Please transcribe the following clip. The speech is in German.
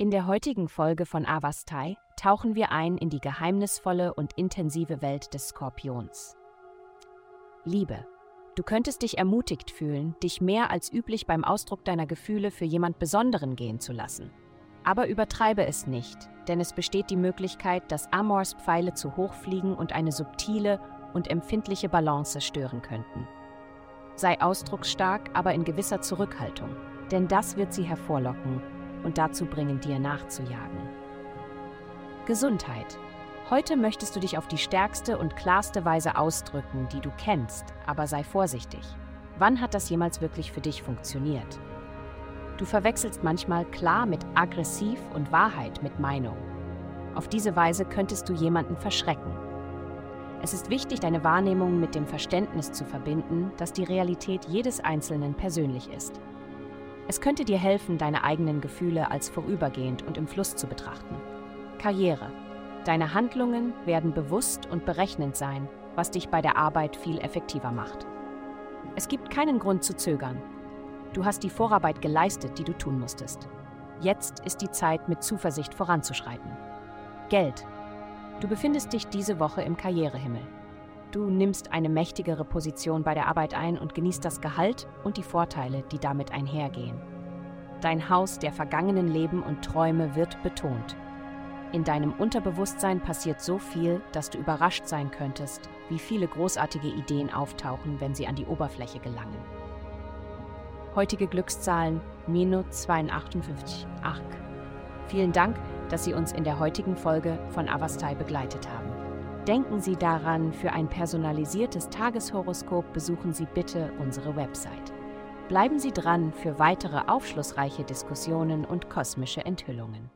In der heutigen Folge von Avastai tauchen wir ein in die geheimnisvolle und intensive Welt des Skorpions. Liebe. Du könntest dich ermutigt fühlen, dich mehr als üblich beim Ausdruck deiner Gefühle für jemand Besonderen gehen zu lassen. Aber übertreibe es nicht, denn es besteht die Möglichkeit, dass Amors Pfeile zu hoch fliegen und eine subtile und empfindliche Balance stören könnten. Sei ausdrucksstark, aber in gewisser Zurückhaltung, denn das wird sie hervorlocken und dazu bringen, dir nachzujagen. Gesundheit. Heute möchtest du dich auf die stärkste und klarste Weise ausdrücken, die du kennst, aber sei vorsichtig. Wann hat das jemals wirklich für dich funktioniert? Du verwechselst manchmal klar mit aggressiv und Wahrheit mit Meinung. Auf diese Weise könntest du jemanden verschrecken. Es ist wichtig, deine Wahrnehmung mit dem Verständnis zu verbinden, dass die Realität jedes Einzelnen persönlich ist. Es könnte dir helfen, deine eigenen Gefühle als vorübergehend und im Fluss zu betrachten. Karriere. Deine Handlungen werden bewusst und berechnend sein, was dich bei der Arbeit viel effektiver macht. Es gibt keinen Grund zu zögern. Du hast die Vorarbeit geleistet, die du tun musstest. Jetzt ist die Zeit, mit Zuversicht voranzuschreiten. Geld. Du befindest dich diese Woche im Karrierehimmel. Du nimmst eine mächtigere Position bei der Arbeit ein und genießt das Gehalt und die Vorteile, die damit einhergehen. Dein Haus der vergangenen Leben und Träume wird betont. In deinem Unterbewusstsein passiert so viel, dass du überrascht sein könntest, wie viele großartige Ideen auftauchen, wenn sie an die Oberfläche gelangen. Heutige Glückszahlen Mino 258 Arc. Vielen Dank, dass Sie uns in der heutigen Folge von Avastai begleitet haben. Denken Sie daran, für ein personalisiertes Tageshoroskop besuchen Sie bitte unsere Website. Bleiben Sie dran für weitere aufschlussreiche Diskussionen und kosmische Enthüllungen.